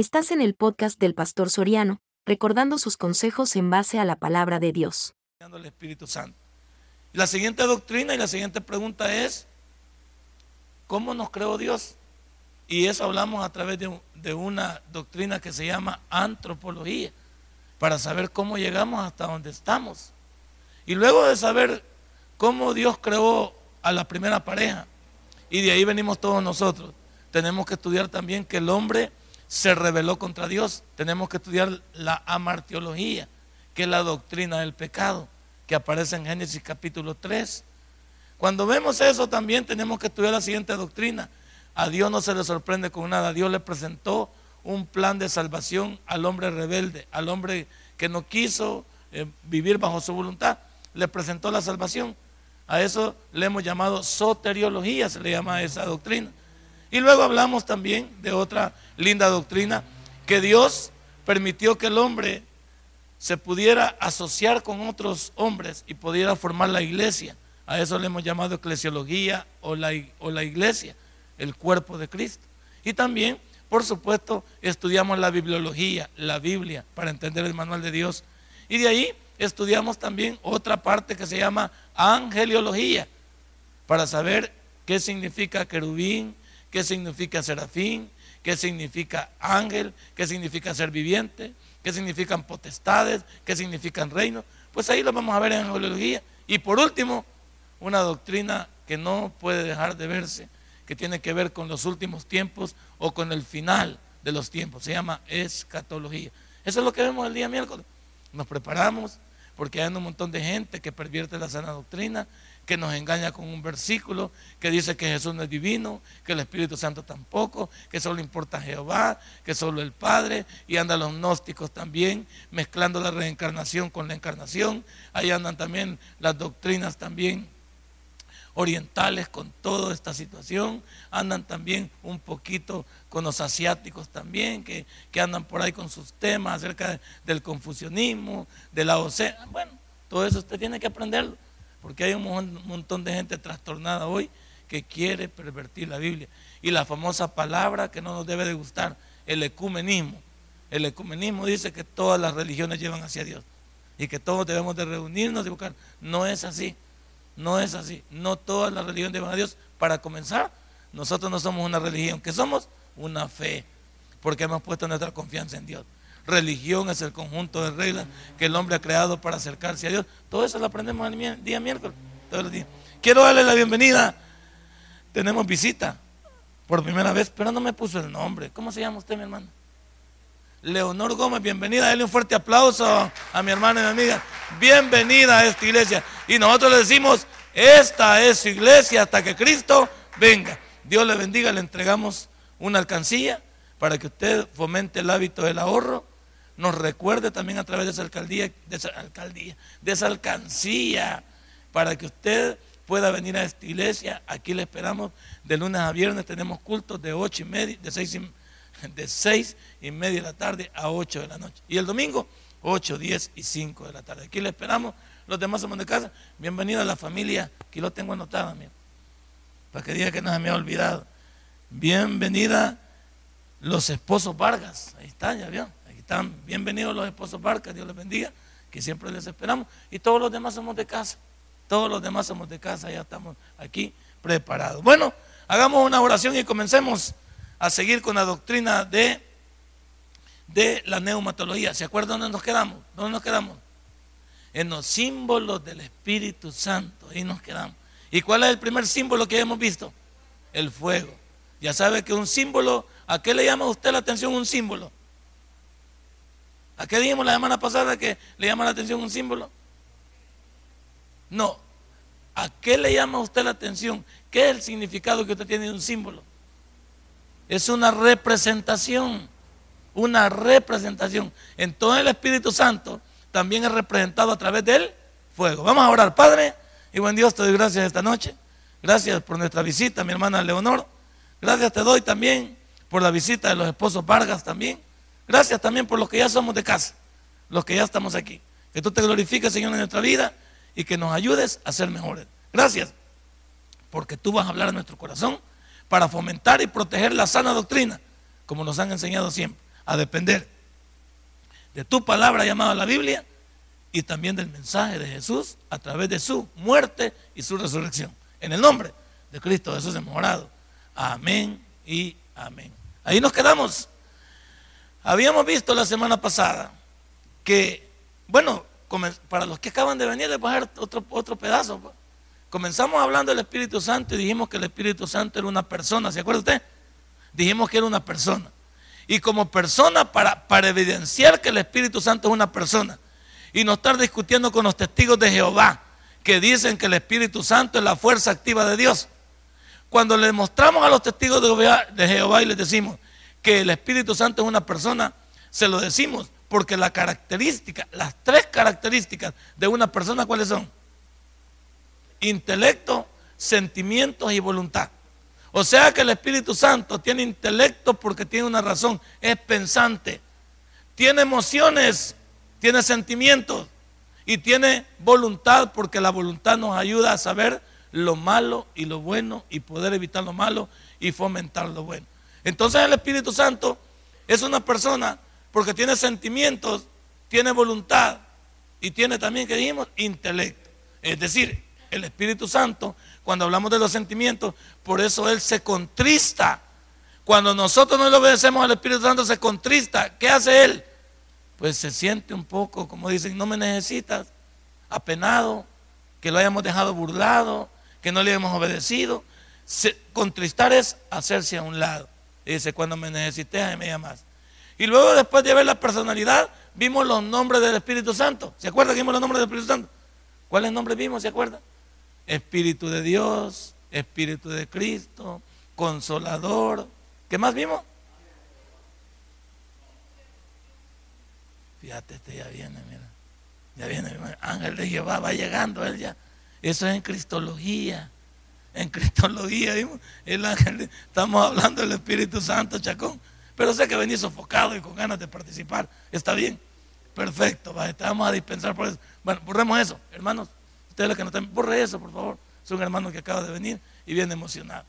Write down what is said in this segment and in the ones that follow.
Estás en el podcast del Pastor Soriano, recordando sus consejos en base a la palabra de Dios. La siguiente doctrina y la siguiente pregunta es, ¿cómo nos creó Dios? Y eso hablamos a través de, de una doctrina que se llama antropología, para saber cómo llegamos hasta donde estamos. Y luego de saber cómo Dios creó a la primera pareja, y de ahí venimos todos nosotros, tenemos que estudiar también que el hombre se rebeló contra Dios. Tenemos que estudiar la amartiología, que es la doctrina del pecado, que aparece en Génesis capítulo 3. Cuando vemos eso también tenemos que estudiar la siguiente doctrina. A Dios no se le sorprende con nada. Dios le presentó un plan de salvación al hombre rebelde, al hombre que no quiso eh, vivir bajo su voluntad. Le presentó la salvación. A eso le hemos llamado soteriología, se le llama esa doctrina. Y luego hablamos también de otra linda doctrina, que Dios permitió que el hombre se pudiera asociar con otros hombres y pudiera formar la iglesia. A eso le hemos llamado eclesiología o la, o la iglesia, el cuerpo de Cristo. Y también, por supuesto, estudiamos la bibliología, la Biblia, para entender el manual de Dios. Y de ahí estudiamos también otra parte que se llama angeliología, para saber qué significa querubín, qué significa serafín, qué significa ángel, qué significa ser viviente, qué significan potestades, qué significan reinos. Pues ahí lo vamos a ver en angelología. Y por último, una doctrina que no puede dejar de verse, que tiene que ver con los últimos tiempos o con el final de los tiempos. Se llama escatología. Eso es lo que vemos el día miércoles. Nos preparamos porque hay un montón de gente que pervierte la sana doctrina, que nos engaña con un versículo que dice que Jesús no es divino, que el Espíritu Santo tampoco, que solo importa Jehová, que solo el Padre, y andan los gnósticos también, mezclando la reencarnación con la encarnación, ahí andan también las doctrinas también orientales con toda esta situación, andan también un poquito con los asiáticos también, que, que andan por ahí con sus temas acerca del confucianismo, de la OCE, bueno, todo eso usted tiene que aprenderlo porque hay un montón de gente trastornada hoy que quiere pervertir la Biblia. Y la famosa palabra que no nos debe de gustar, el ecumenismo. El ecumenismo dice que todas las religiones llevan hacia Dios y que todos debemos de reunirnos y buscar. No es así, no es así. No todas las religiones llevan a Dios. Para comenzar, nosotros no somos una religión, que somos una fe, porque hemos puesto nuestra confianza en Dios. Religión es el conjunto de reglas que el hombre ha creado para acercarse a Dios. Todo eso lo aprendemos el día miércoles, todos los días. Quiero darle la bienvenida. Tenemos visita por primera vez, pero no me puso el nombre. ¿Cómo se llama usted, mi hermano? Leonor Gómez, bienvenida. Dale un fuerte aplauso a mi hermana y mi amiga. Bienvenida a esta iglesia. Y nosotros le decimos, esta es su iglesia hasta que Cristo venga. Dios le bendiga, le entregamos una alcancía para que usted fomente el hábito del ahorro nos recuerde también a través de esa alcaldía, de esa alcaldía, de esa alcancía, para que usted pueda venir a esta iglesia. Aquí le esperamos de lunes a viernes, tenemos cultos de ocho y media, de seis y, de seis y media de la tarde a 8 de la noche. Y el domingo, 8, 10 y 5 de la tarde. Aquí le esperamos, los demás somos de casa. Bienvenido a la familia, aquí lo tengo anotado, amigo, para que diga que no se me ha olvidado. Bienvenida los esposos Vargas, ahí está, ya vio. Bienvenidos los esposos Barca, Dios les bendiga, que siempre les esperamos. Y todos los demás somos de casa. Todos los demás somos de casa, ya estamos aquí preparados. Bueno, hagamos una oración y comencemos a seguir con la doctrina de, de la neumatología. ¿Se acuerdan dónde nos quedamos? ¿Dónde nos quedamos? En los símbolos del Espíritu Santo. Ahí nos quedamos. ¿Y cuál es el primer símbolo que hemos visto? El fuego. Ya sabe que un símbolo, ¿a qué le llama usted la atención un símbolo? ¿A qué dijimos la semana pasada que le llama la atención un símbolo? No. ¿A qué le llama usted la atención? ¿Qué es el significado que usted tiene de un símbolo? Es una representación. Una representación. En todo el Espíritu Santo también es representado a través del fuego. Vamos a orar, Padre. Y buen Dios, te doy gracias esta noche. Gracias por nuestra visita, mi hermana Leonor. Gracias te doy también por la visita de los esposos Vargas también. Gracias también por los que ya somos de casa, los que ya estamos aquí. Que tú te glorifiques, Señor, en nuestra vida y que nos ayudes a ser mejores. Gracias, porque tú vas a hablar a nuestro corazón para fomentar y proteger la sana doctrina, como nos han enseñado siempre. a depender de tu palabra llamada la Biblia y también del mensaje de Jesús a través de su muerte y su resurrección. En el nombre de Cristo Jesús hemos orado. Amén y amén. Ahí nos quedamos. Habíamos visto la semana pasada que, bueno, para los que acaban de venir, les voy a otro, otro pedazo. Pues. Comenzamos hablando del Espíritu Santo y dijimos que el Espíritu Santo era una persona, ¿se acuerda usted? Dijimos que era una persona. Y como persona, para, para evidenciar que el Espíritu Santo es una persona, y no estar discutiendo con los testigos de Jehová, que dicen que el Espíritu Santo es la fuerza activa de Dios. Cuando le mostramos a los testigos de Jehová y les decimos que el Espíritu Santo es una persona, se lo decimos porque la característica, las tres características de una persona, ¿cuáles son? Intelecto, sentimientos y voluntad. O sea que el Espíritu Santo tiene intelecto porque tiene una razón, es pensante, tiene emociones, tiene sentimientos y tiene voluntad porque la voluntad nos ayuda a saber lo malo y lo bueno y poder evitar lo malo y fomentar lo bueno. Entonces el Espíritu Santo es una persona porque tiene sentimientos, tiene voluntad y tiene también, que dijimos, intelecto. Es decir, el Espíritu Santo, cuando hablamos de los sentimientos, por eso Él se contrista. Cuando nosotros no le obedecemos al Espíritu Santo, se contrista. ¿Qué hace Él? Pues se siente un poco, como dicen, no me necesitas, apenado, que lo hayamos dejado burlado, que no le hemos obedecido. contristar es hacerse a un lado. Dice, cuando me necesites, me llamas. Y luego después de ver la personalidad, vimos los nombres del Espíritu Santo. ¿Se acuerdan que vimos los nombres del Espíritu Santo? ¿Cuáles nombres vimos? ¿Se acuerdan? Espíritu de Dios, Espíritu de Cristo, Consolador. ¿Qué más vimos? Fíjate, este ya viene, mira. Ya viene, ángel de Jehová, va llegando él ya. Eso es en Cristología. En Cristología, el ángel, estamos hablando del Espíritu Santo, Chacón. Pero sé que venís sofocado y con ganas de participar. Está bien. Perfecto, va, vamos a dispensar por eso. Bueno, borremos eso, hermanos. Ustedes los que no están, borre eso, por favor. Es un hermano que acaba de venir y viene emocionado.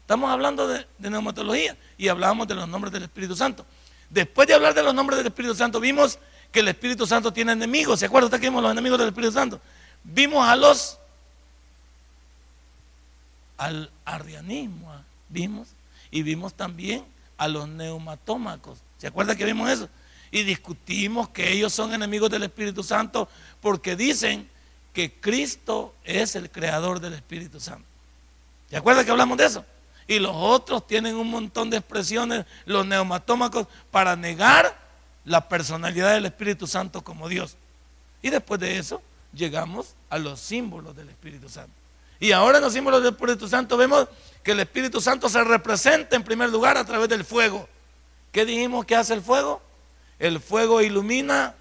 Estamos hablando de, de neumatología y hablábamos de los nombres del Espíritu Santo. Después de hablar de los nombres del Espíritu Santo, vimos que el Espíritu Santo tiene enemigos. ¿Se acuerdan que vimos los enemigos del Espíritu Santo? Vimos a los al arrianismo, ¿ah? vimos, y vimos también a los neumatómacos. ¿Se acuerda que vimos eso? Y discutimos que ellos son enemigos del Espíritu Santo porque dicen que Cristo es el creador del Espíritu Santo. ¿Se acuerda que hablamos de eso? Y los otros tienen un montón de expresiones, los neumatómacos, para negar la personalidad del Espíritu Santo como Dios. Y después de eso llegamos a los símbolos del Espíritu Santo. Y ahora en los símbolos del Espíritu Santo vemos que el Espíritu Santo se representa en primer lugar a través del fuego. ¿Qué dijimos que hace el fuego? El fuego ilumina,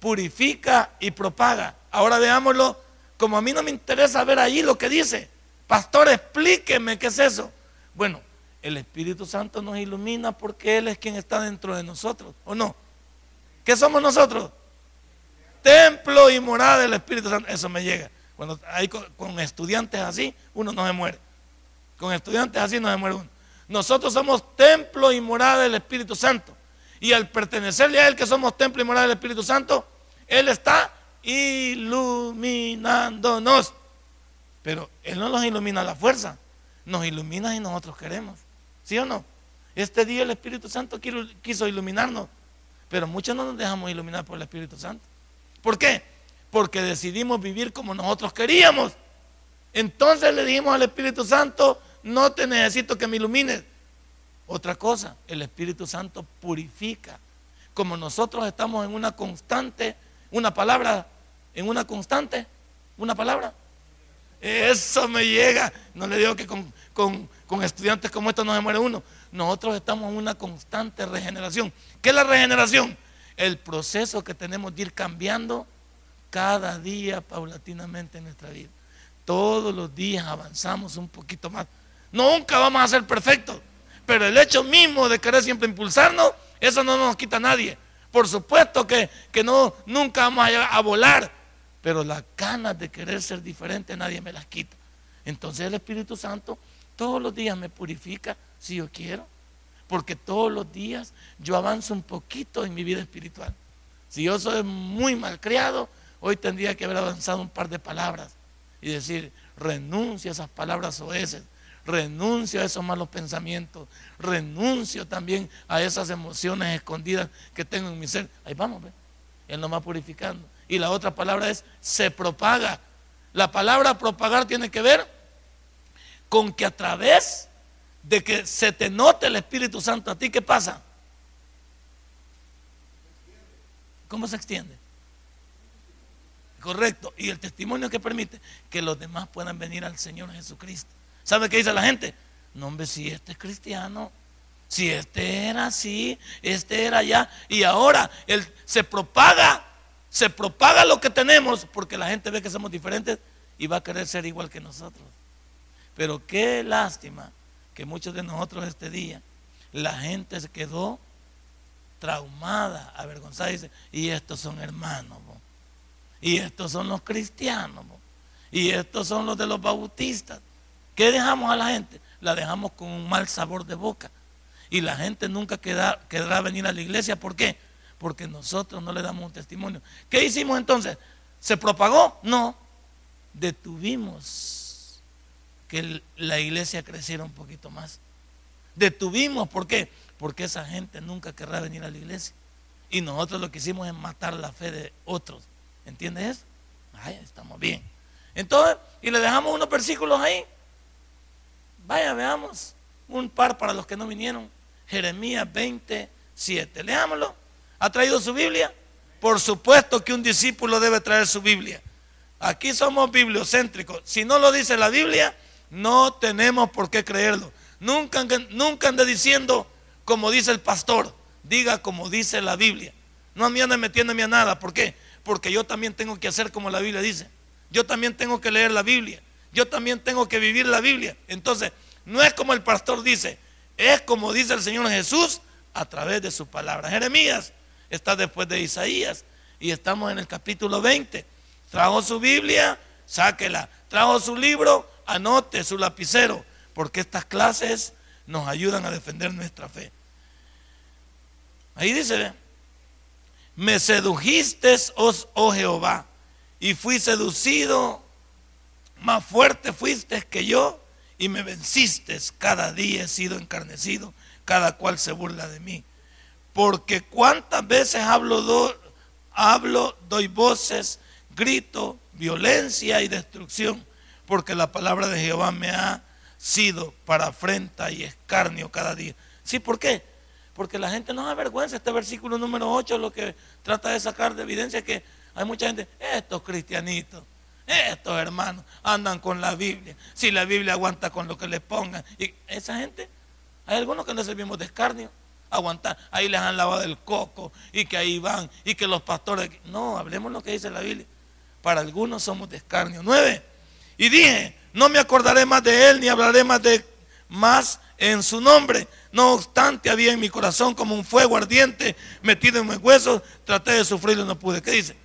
purifica y propaga. Ahora veámoslo, como a mí no me interesa ver ahí lo que dice. Pastor, explíqueme qué es eso. Bueno, el Espíritu Santo nos ilumina porque Él es quien está dentro de nosotros, ¿o no? ¿Qué somos nosotros? Templo y morada del Espíritu Santo. Eso me llega. Cuando hay con, estudiantes así, uno no se muere. Con estudiantes así no se muere uno. Nosotros somos templo y morada del Espíritu Santo. Y al pertenecerle a Él que somos templo y morada del Espíritu Santo, Él está iluminándonos. Pero Él no nos ilumina la fuerza, nos ilumina y nosotros queremos. ¿Sí o no? Este día el Espíritu Santo quiso iluminarnos, pero muchos no nos dejamos iluminar por el Espíritu Santo. ¿Por qué? Porque decidimos vivir como nosotros queríamos. Entonces le dijimos al Espíritu Santo, no te necesito que me ilumines. Otra cosa, el Espíritu Santo purifica. Como nosotros estamos en una constante, una palabra, en una constante, una palabra. Eso me llega. No le digo que con, con estudiantes como estos no se muere uno. Nosotros estamos en una constante regeneración. ¿Qué es la regeneración? El proceso que tenemos de ir cambiando cada día paulatinamente en nuestra vida. Todos los días avanzamos un poquito más. Nunca vamos a ser perfectos, pero el hecho mismo de querer siempre impulsarnos, eso no nos quita a nadie. Por supuesto que, que no, nunca vamos a a volar, pero las ganas de querer ser diferente nadie me las quita. Entonces el Espíritu Santo todos los días me purifica si yo quiero. porque todos los días yo avanzo un poquito en mi vida espiritual. Si yo soy muy malcriado, hoy tendría que haber avanzado un par de palabras y decir, renuncio a esas palabras oeces, renuncio a esos malos pensamientos, renuncio también a esas emociones escondidas que tengo en mi ser. Ahí vamos, ¿ve? Él nos va purificando. Y la otra palabra es se propaga. La palabra propagar tiene que ver con que a través de que se te note el Espíritu Santo a ti, ¿qué pasa? ¿Cómo se extiende? Correcto. Y el testimonio que permite que los demás puedan venir al Señor Jesucristo. ¿Sabe qué dice la gente? No, hombre, si este es cristiano, si este era así, este era allá, y ahora él se propaga, se propaga lo que tenemos porque la gente ve que somos diferentes y va a querer ser igual que nosotros. Pero qué lástima que muchos de nosotros este día, la gente se quedó traumada, avergonzada, y dice, y estos son hermanos, y estos son los cristianos, y estos son los de los bautistas. ¿Qué dejamos a la gente? La dejamos con un mal sabor de boca. Y la gente nunca quedará, quedará venir a la iglesia. ¿Por qué? Porque nosotros no le damos un testimonio. ¿Qué hicimos entonces? ¿Se propagó? No. Detuvimos que la iglesia creciera un poquito más. Detuvimos, ¿por qué? Porque esa gente nunca querrá venir a la iglesia. Y nosotros lo que hicimos es matar la fe de otros. ¿Entiendes estamos bien. Entonces, y le dejamos unos versículos ahí. Vaya, veamos un par para los que no vinieron. Jeremías 27. Leámoslo. ¿Ha traído su Biblia? Por supuesto que un discípulo debe traer su Biblia. Aquí somos bibliocéntricos. Si no lo dice la Biblia, no tenemos por qué creerlo. Nunca, nunca ande diciendo como dice el pastor. Diga como dice la Biblia. No me ande metiéndome a nada. ¿Por qué? Porque yo también tengo que hacer como la Biblia dice. Yo también tengo que leer la Biblia yo también tengo que vivir la Biblia. Entonces, no es como el pastor dice, es como dice el Señor Jesús a través de su palabra. Jeremías está después de Isaías y estamos en el capítulo 20. Trajo su Biblia, sáquela. Trajo su libro, anote su lapicero, porque estas clases nos ayudan a defender nuestra fe. Ahí dice, me sedujiste, oh, Jehová, y fui seducido más fuerte fuiste que yo y me venciste. Cada día he sido encarnecido, cada cual se burla de mí. Porque cuántas veces hablo, hablo, doy voces, grito, violencia y destrucción, porque la palabra de Jehová me ha sido para afrenta y escarnio cada día. ¿Sí? ¿Por qué? Porque la gente no avergüenza. Este versículo número 8 lo que trata de sacar de evidencia es que hay mucha gente, estos cristianitos, estos hermanos andan con la Biblia. Si la Biblia aguanta con lo que le pongan. Y esa gente, hay algunos que no servimos de escarnio. Aguantar, ahí les han lavado el coco y que ahí van y que los pastores. No, hablemos lo que dice la Biblia. Para algunos somos de escarnio. Nueve. Y dije, no me acordaré más de él ni hablaré más de más en su nombre. No obstante, había en mi corazón como un fuego ardiente metido en mis huesos. Traté de sufrirlo y no pude. ¿Qué dice?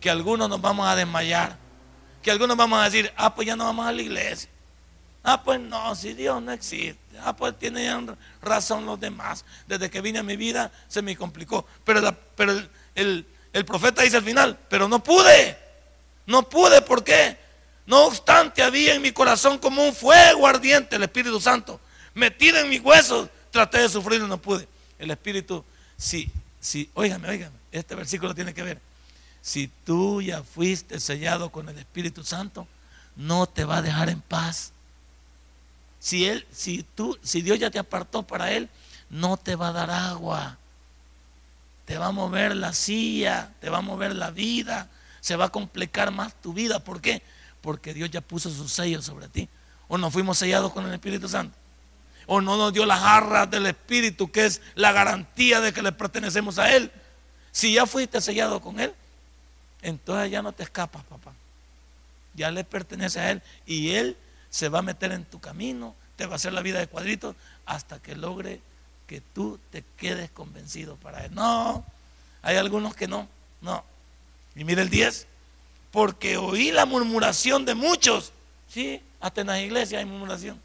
Que algunos nos vamos a desmayar que algunos vamos a decir, ah, pues ya no vamos a la iglesia. Ah, pues no, si Dios no existe. Ah, pues tienen razón los demás. Desde que vine a mi vida se me complicó. Pero, pero el, el profeta dice al final, pero no pude. No pude, ¿por qué? No obstante, había en mi corazón como un fuego ardiente, el Espíritu Santo, metido en mis huesos. Traté de sufrir y no pude. El Espíritu, sí, sí, óigame, óigame, este versículo tiene que ver si tú ya fuiste sellado con el Espíritu Santo, no te va a dejar en paz. Si él, si tú, si Dios ya te apartó para él, no te va a dar agua. Te va a mover la silla, te va a mover la vida, se va a complicar más tu vida. ¿Por qué? Porque Dios ya puso su sello sobre ti. O no fuimos sellados con el Espíritu Santo. O no nos dio las jarras del Espíritu, que es la garantía de que le pertenecemos a Él. Si ya fuiste sellado con Él, entonces ya no te escapas, papá. Ya le pertenece a Él y Él se va a meter en tu camino, te va a hacer la vida de cuadritos hasta que logre que tú te quedes convencido para Él. No, hay algunos que no, no. Y mire el 10, porque oí la murmuración de muchos. Sí, hasta en las iglesias hay murmuración.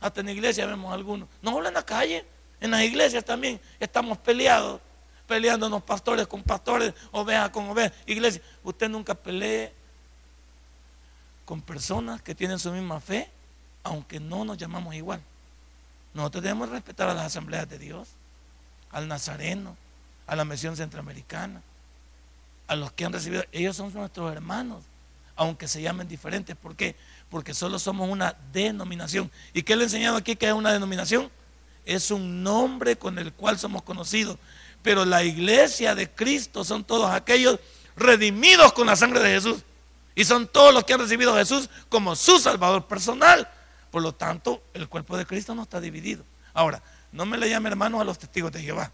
Hasta en la iglesia vemos algunos. No hablan en la calle. En las iglesias también estamos peleados, peleándonos pastores con pastores, ovejas con ovejas, iglesia. Usted nunca pelee con personas que tienen su misma fe, aunque no nos llamamos igual. Nosotros debemos respetar a las asambleas de Dios, al nazareno, a la misión centroamericana, a los que han recibido, ellos son nuestros hermanos, aunque se llamen diferentes. ¿Por qué? Porque solo somos una denominación. ¿Y qué le he enseñado aquí que es una denominación? Es un nombre con el cual somos conocidos. Pero la iglesia de Cristo son todos aquellos redimidos con la sangre de Jesús. Y son todos los que han recibido a Jesús como su Salvador personal. Por lo tanto, el cuerpo de Cristo no está dividido. Ahora, no me le llame hermanos a los testigos de Jehová,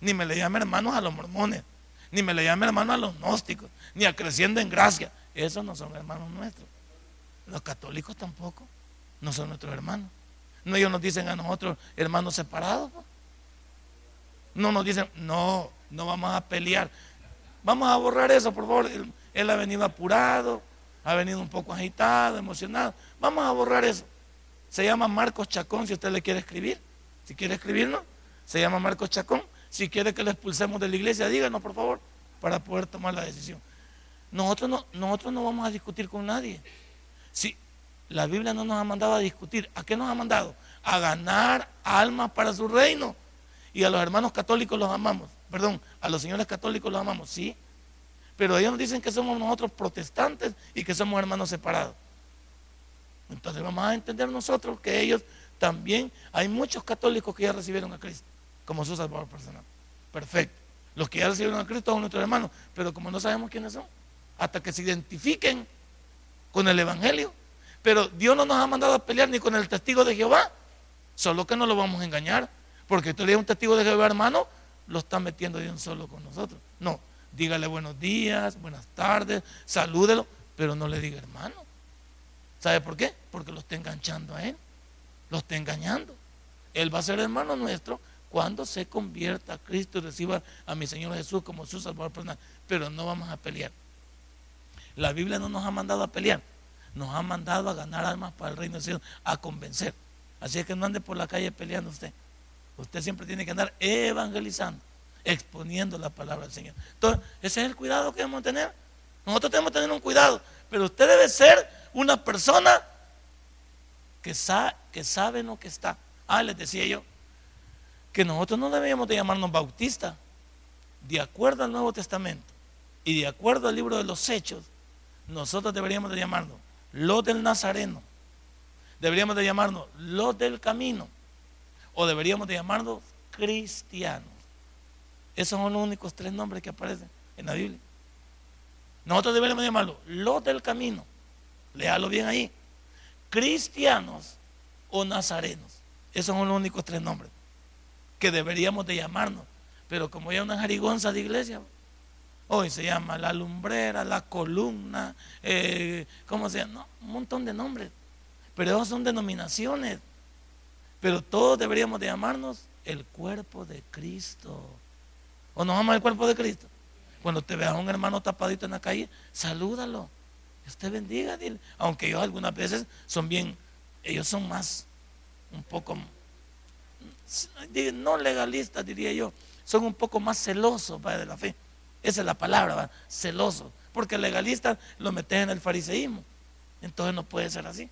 ni me le llame hermanos a los mormones, ni me le llame hermanos a los gnósticos, ni a creciendo en gracia. Esos no son hermanos nuestros. Los católicos tampoco, no son nuestros hermanos. No ellos nos dicen a nosotros hermanos separados. No nos dicen, no, no vamos a pelear. Vamos a borrar eso, por favor. Él ha venido apurado, ha venido un poco agitado, emocionado. Vamos a borrar eso. Se llama Marcos Chacón, si usted le quiere escribir. Si quiere escribirlo, se llama Marcos Chacón. Si quiere que lo expulsemos de la iglesia, díganos, por favor, para poder tomar la decisión. Nosotros no, nosotros no vamos a discutir con nadie. Si la Biblia no nos ha mandado a discutir, ¿a qué nos ha mandado? A ganar almas para su reino. Y a los hermanos católicos los amamos. Perdón, a los señores católicos los amamos, sí. Pero ellos nos dicen que somos nosotros protestantes y que somos hermanos separados. Entonces vamos a entender nosotros que ellos también, hay muchos católicos que ya recibieron a Cristo como su Salvador personal. Perfecto. Los que ya recibieron a Cristo son nuestros hermanos, pero como no sabemos quiénes son, hasta que se identifiquen con el Evangelio. Pero Dios no nos ha mandado a pelear ni con el testigo de Jehová, solo que no lo vamos a engañar, porque tú le un testigo de Jehová, hermano, lo está metiendo de un solo con nosotros. No, dígale buenos días, buenas tardes, salúdelo, pero no le diga hermano. ¿Sabe por qué? Porque lo está enganchando a él, lo está engañando. Él va a ser hermano nuestro cuando se convierta a Cristo y reciba a mi Señor Jesús como su Salvador personal. Pero no vamos a pelear. La Biblia no nos ha mandado a pelear, nos ha mandado a ganar almas para el reino de Dios, a convencer. Así es que no ande por la calle peleando usted. Usted siempre tiene que andar evangelizando exponiendo la palabra del Señor. Entonces, ese es el cuidado que debemos tener. Nosotros tenemos que tener un cuidado, pero usted debe ser una persona que, sabe, que sabe lo que está. Ah, les decía yo, que nosotros no debíamos de llamarnos bautistas, de acuerdo al Nuevo Testamento y de acuerdo al libro de los Hechos, nosotros deberíamos de llamarnos los del Nazareno, deberíamos de llamarnos los del camino, o deberíamos de llamarnos cristianos. Esos son los únicos tres nombres que aparecen en la Biblia. Nosotros deberíamos llamarlo los del camino. Léalo bien ahí. Cristianos o nazarenos. Esos son los únicos tres nombres que deberíamos de llamarnos. Pero como hay una jarigonza de iglesia, hoy se llama la lumbrera, la columna, eh, ¿cómo se llama? un montón de nombres. Pero esos son denominaciones. Pero todos deberíamos de llamarnos el cuerpo de Cristo. ¿O nos ama el cuerpo de Cristo? Cuando te veas a un hermano tapadito en la calle, salúdalo. Dios te bendiga, dile. Aunque ellos algunas veces son bien, ellos son más, un poco, no legalistas diría yo, son un poco más celosos de la fe. Esa es la palabra, ¿va? celosos. Porque legalistas lo meten en el fariseísmo. Entonces no puede ser así.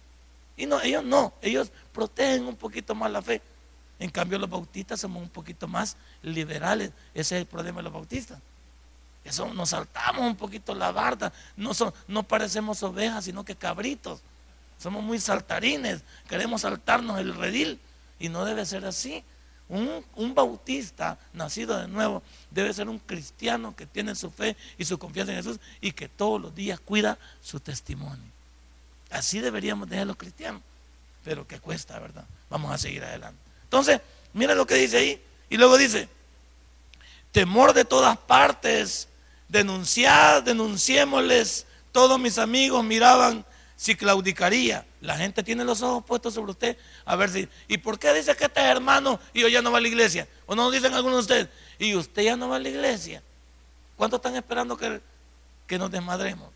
Y no, ellos no, ellos protegen un poquito más la fe. En cambio, los bautistas somos un poquito más liberales. Ese es el problema de los bautistas. Eso nos saltamos un poquito la barda. No, no parecemos ovejas, sino que cabritos. Somos muy saltarines. Queremos saltarnos el redil. Y no debe ser así. Un, un, bautista nacido de nuevo debe ser un cristiano que tiene su fe y su confianza en Jesús y que todos los días cuida su testimonio. Así deberíamos dejar los cristianos. Pero que cuesta, ¿verdad? Vamos a seguir adelante. Entonces, mira lo que dice ahí. Y luego dice, temor de todas partes, denunciad, denunciémosles. Todos mis amigos miraban si claudicaría. La gente tiene los ojos puestos sobre usted a ver si. ¿Y por qué dice que este es hermano y yo ya no va a la iglesia? ¿O no dicen algunos de ustedes? Y usted ya no va a la iglesia. ¿Cuántos están esperando que, que nos desmadremos?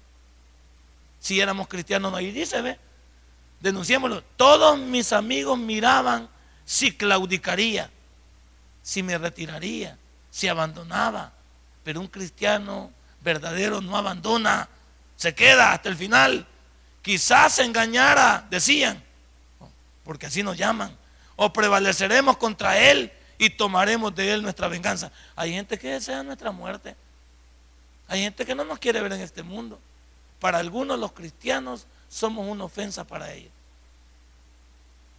Si éramos cristianos, no. Y dice, ve, denunciémoslo. Todos mis amigos miraban si claudicaría. si me retiraría, si abandonaba. Pero un cristiano verdadero no abandona, se queda hasta el final. Quizás se engañara, decían, porque así nos llaman. O prevaleceremos contra Él y tomaremos de Él nuestra venganza. Hay gente que desea nuestra muerte. Hay gente que no nos quiere ver en este mundo. Para algunos los cristianos somos una ofensa para ellos.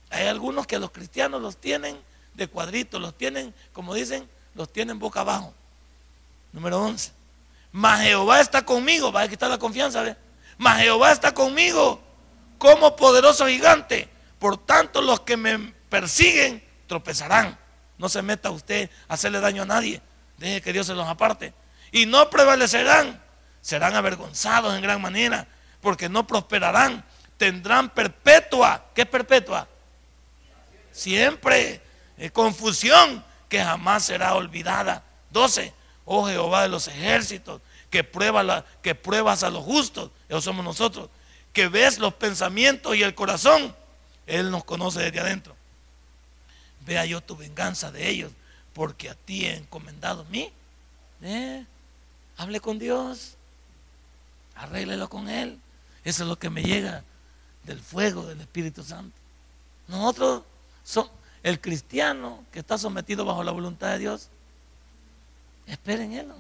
Hay algunos que los cristianos los tienen de cuadritos, los tienen, como dicen, los tienen boca abajo. Número 11. Mas Jehová está conmigo, va a quitar la confianza, ¿ve? Mas Jehová está conmigo como poderoso gigante. Por tanto, los que me persiguen tropezarán. No se meta usted a hacerle daño a nadie. Deje que Dios se los aparte. Y no prevalecerán. Serán avergonzados en gran manera. Porque no prosperarán. Tendrán perpetua. ¿Qué es perpetua? Siempre. Eh, confusión que jamás será olvidada. 12. Oh Jehová de los ejércitos, que, que pruebas a los justos, esos somos nosotros, que ves los pensamientos y el corazón, Él nos conoce desde adentro. Vea yo tu venganza de ellos, porque a ti he encomendado mí. Eh, hable con Dios, arréglelo con Él. Eso es lo que me llega del fuego del Espíritu Santo. Nosotros somos el cristiano que está sometido bajo la voluntad de Dios. Esperen Él.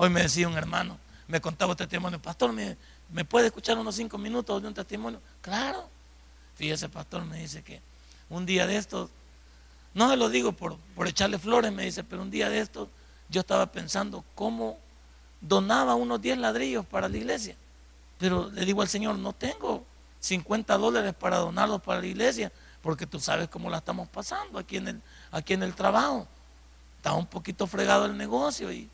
Hoy me decía un hermano, me contaba este testimonio, pastor, ¿me, ¿me puede escuchar unos cinco minutos de un testimonio? Claro. Fíjese, pastor, me dice que un día de estos, no se lo digo por, por echarle flores, me dice, pero un día de estos yo estaba pensando cómo donaba unos 10 ladrillos para la iglesia. Pero le digo al Señor, no tengo 50 dólares para donarlos para la iglesia porque tú sabes cómo la estamos pasando aquí en el, aquí en el trabajo. Está un poquito fregado el negocio y,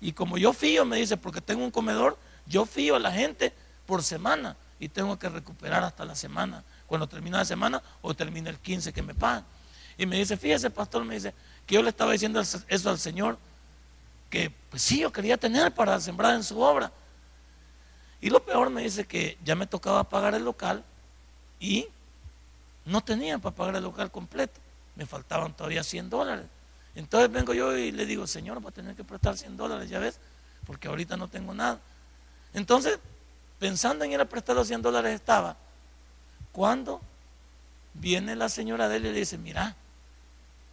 y como yo fío, me dice, porque tengo un comedor, yo fío a la gente por semana y tengo que recuperar hasta la semana, cuando termina la semana o termina el 15 que me pagan. Y me dice, fíjese, pastor, me dice, que yo le estaba diciendo eso al Señor, que pues sí, yo quería tener para sembrar en su obra. Y lo peor me dice que ya me tocaba pagar el local y no tenía para pagar el local completo. Me faltaban todavía 100 dólares. Entonces vengo yo y le digo, Señor, va a tener que prestar 100 dólares, ya ves, porque ahorita no tengo nada. Entonces, pensando en ir a prestar los 100 dólares estaba, cuando viene la señora de él y le dice, mira,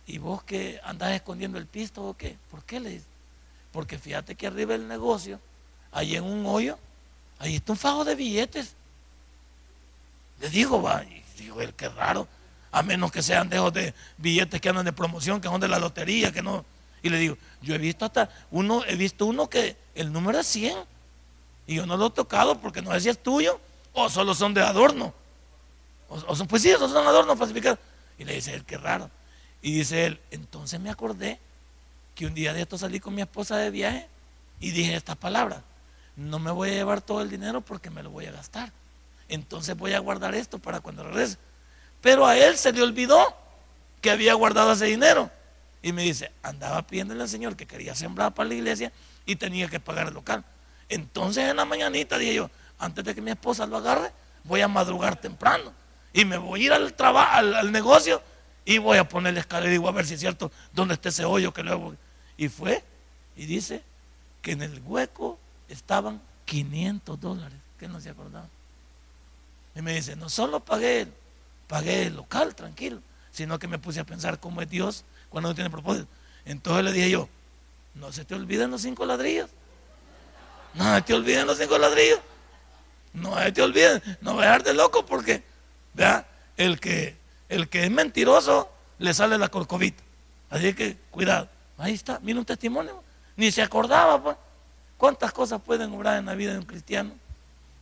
¿y vos que andás escondiendo el pisto o qué? ¿Por qué le dice? Porque fíjate que arriba del negocio, ahí en un hoyo, ahí está un fajo de billetes. Le digo, va, Digo, el qué raro. A menos que sean de de billetes que andan de promoción, que son de la lotería, que no. Y le digo, yo he visto hasta uno, he visto uno que el número es 100. Y yo no lo he tocado porque no sé es tuyo o solo son de adorno. O, son, pues sí, esos son adornos falsificados. Y le dice él, qué raro. Y dice él, entonces me acordé que un día de esto salí con mi esposa de viaje y dije estas palabras. No me voy a llevar todo el dinero porque me lo voy a gastar entonces voy a guardar esto para cuando regrese. Pero a él se le olvidó que había guardado ese dinero. Y me dice, andaba pidiéndole al Señor que quería sembrar para la iglesia y tenía que pagar el local. Entonces en la mañanita dije yo, antes de que mi esposa lo agarre, voy a madrugar temprano. Y me voy a ir al trabajo, al, negocio, y voy a poner la escalera y digo a ver si es cierto dónde está ese hoyo que luego. Y fue, y dice que en el hueco estaban 500 dólares, que no se acordaba. Y me dice, no solo pagué, pagué el local, tranquilo, sino que me puse a pensar cómo es Dios cuando no tiene propósito. Entonces le dije yo, no se te olviden los cinco ladrillos. No se te olviden los cinco ladrillos. No se te olviden. No voy a de loco porque, vea, el que, el que es mentiroso le sale la corcovita. Así que cuidado. Ahí está, mira un testimonio. Ni se acordaba, pues. ¿Cuántas cosas pueden obrar en la vida de un cristiano?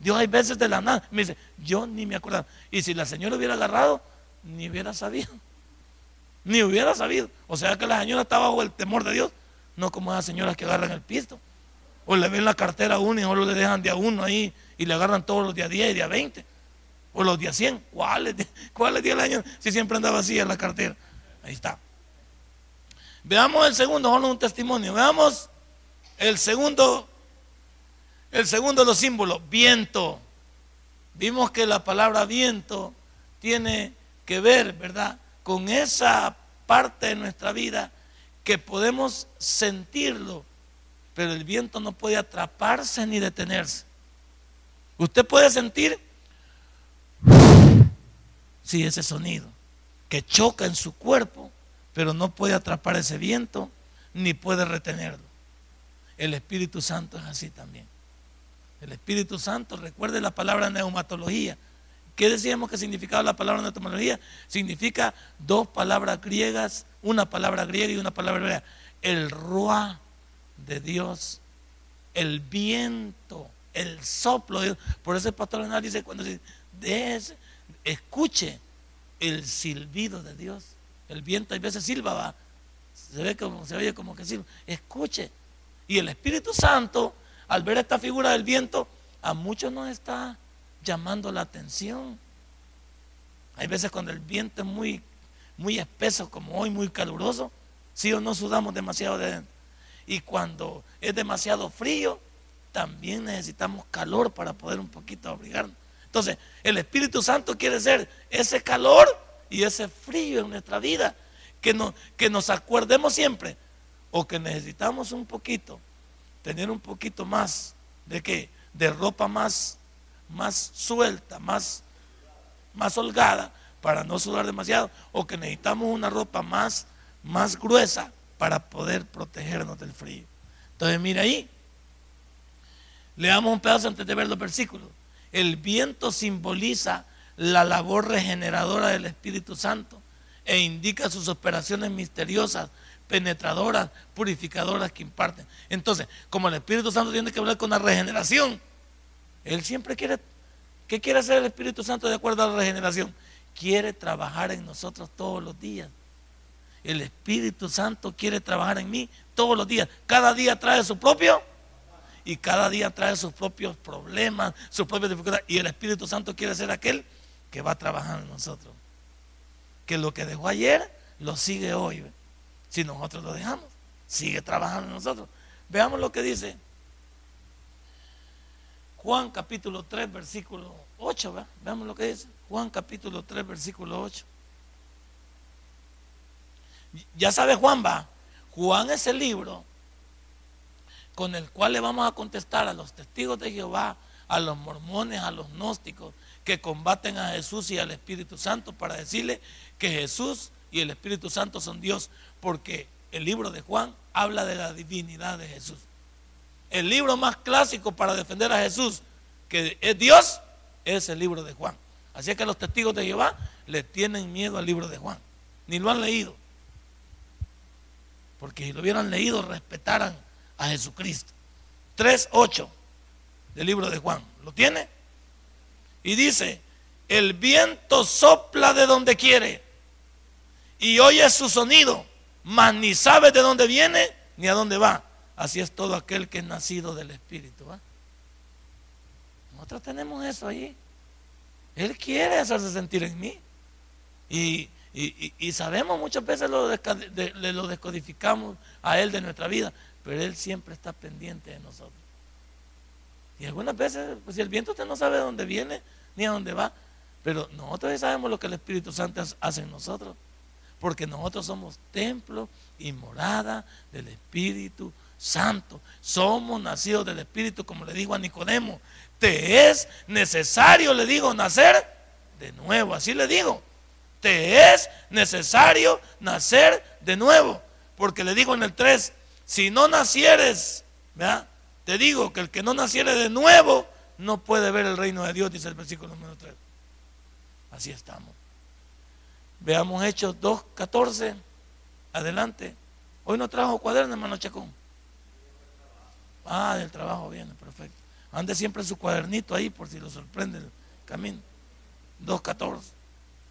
Dios hay veces de la nada. Me dice, yo ni me acordaba. Y si la señora hubiera agarrado, ni hubiera sabido. Ni hubiera sabido. O sea que la señora estaba bajo el temor de Dios. No como esas señoras que agarran el pisto. O le ven la cartera a uno y solo le dejan de uno ahí y le agarran todos los días 10 y días 20. O los días 100. ¿Cuáles, cuáles días del año si siempre andaba así en la cartera? Ahí está. Veamos el segundo, solo un testimonio. Veamos el segundo el segundo de los símbolos, viento. Vimos que la palabra viento tiene que ver, ¿verdad? Con esa parte de nuestra vida que podemos sentirlo, pero el viento no puede atraparse ni detenerse. Usted puede sentir, sí, ese sonido que choca en su cuerpo, pero no puede atrapar ese viento ni puede retenerlo. El Espíritu Santo es así también. El Espíritu Santo, recuerde la palabra neumatología. ¿Qué decíamos que significaba la palabra neumatología? Significa dos palabras griegas, una palabra griega y una palabra hebrea. El ruá de Dios, el viento, el soplo de Dios. Por eso el pastor dice cuando dice, escuche el silbido de Dios. El viento a veces silba, va. Se ve como, se oye como que silba. Escuche. Y el Espíritu Santo, al ver esta figura del viento, a muchos nos está llamando la atención. Hay veces cuando el viento es muy, muy espeso, como hoy, muy caluroso, sí o no sudamos demasiado de dentro. Y cuando es demasiado frío, también necesitamos calor para poder un poquito abrigarnos. Entonces, el Espíritu Santo quiere ser ese calor y ese frío en nuestra vida, que, no, que nos acuerdemos siempre, o que necesitamos un poquito, tener un poquito más de qué, de ropa más, más suelta, más, más holgada, para no sudar demasiado, o que necesitamos una ropa más, más gruesa para poder protegernos del frío. Entonces, mira ahí, leamos un pedazo antes de ver los versículos. El viento simboliza la labor regeneradora del Espíritu Santo e indica sus operaciones misteriosas, penetradoras, purificadoras que imparten. Entonces, como el Espíritu Santo tiene que hablar con la regeneración, Él siempre quiere, ¿qué quiere hacer el Espíritu Santo de acuerdo a la regeneración? Quiere trabajar en nosotros todos los días. El Espíritu Santo quiere trabajar en mí todos los días. Cada día trae su propio y cada día trae sus propios problemas, sus propias dificultades. Y el Espíritu Santo quiere ser aquel que va a trabajar en nosotros. Que lo que dejó ayer lo sigue hoy. Si nosotros lo dejamos, sigue trabajando en nosotros. Veamos lo que dice Juan capítulo 3, versículo 8. Veamos lo que dice. Juan capítulo 3, versículo 8. Ya sabe Juan, va. Juan es el libro con el cual le vamos a contestar a los testigos de Jehová, a los mormones, a los gnósticos, que combaten a Jesús y al Espíritu Santo para decirle que Jesús y el Espíritu Santo son Dios, porque el libro de Juan habla de la divinidad de Jesús. El libro más clásico para defender a Jesús, que es Dios, es el libro de Juan. Así que los testigos de Jehová le tienen miedo al libro de Juan, ni lo han leído. Porque si lo hubieran leído, respetaran a Jesucristo. 3.8 del libro de Juan. ¿Lo tiene? Y dice, el viento sopla de donde quiere y oye su sonido, mas ni sabe de dónde viene ni a dónde va. Así es todo aquel que es nacido del Espíritu. Nosotros tenemos eso ahí. Él quiere hacerse sentir en mí. Y, sabemos muchas veces lo, lo descodificamos a Él de nuestra vida, pero Él siempre está pendiente de nosotros. Y algunas veces, pues si el viento usted no sabe de dónde viene ni a dónde va, pero nosotros sabemos lo que el Espíritu Santo hace en nosotros, porque nosotros somos templo y morada del Espíritu Santo. Somos nacidos del Espíritu, como le digo a Nicodemo. Te es necesario, le digo, nacer de nuevo. Así le digo. Te es necesario nacer de nuevo. Porque le digo en el 3, si no nacieres, ¿verdad? Te digo que el que no naciere de nuevo no puede ver el reino de Dios, dice el versículo número 3. Así estamos. Veamos Hechos 2.14. Adelante. Hoy no trajo cuaderno, hermano Chacón. Ah, del trabajo viene, perfecto. Ande siempre su cuadernito ahí por si lo sorprende el camino. 2.14.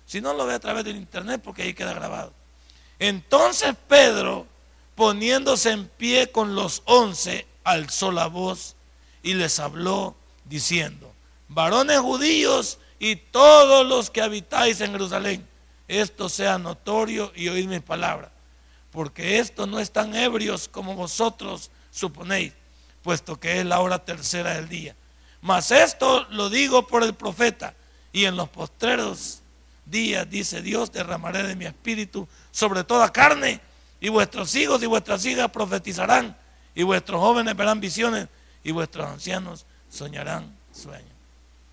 Si no, lo ve a través del internet porque ahí queda grabado. Entonces Pedro, poniéndose en pie con los once, alzó la voz y les habló diciendo, varones judíos y todos los que habitáis en Jerusalén, esto sea notorio y oíd mis palabras, porque esto no están ebrios como vosotros suponéis, puesto que es la hora tercera del día. Mas esto lo digo por el profeta, y en los postreros días, dice Dios, derramaré de mi espíritu sobre toda carne, y vuestros hijos y vuestras hijas profetizarán, y vuestros jóvenes verán visiones, y vuestros ancianos soñarán sueños.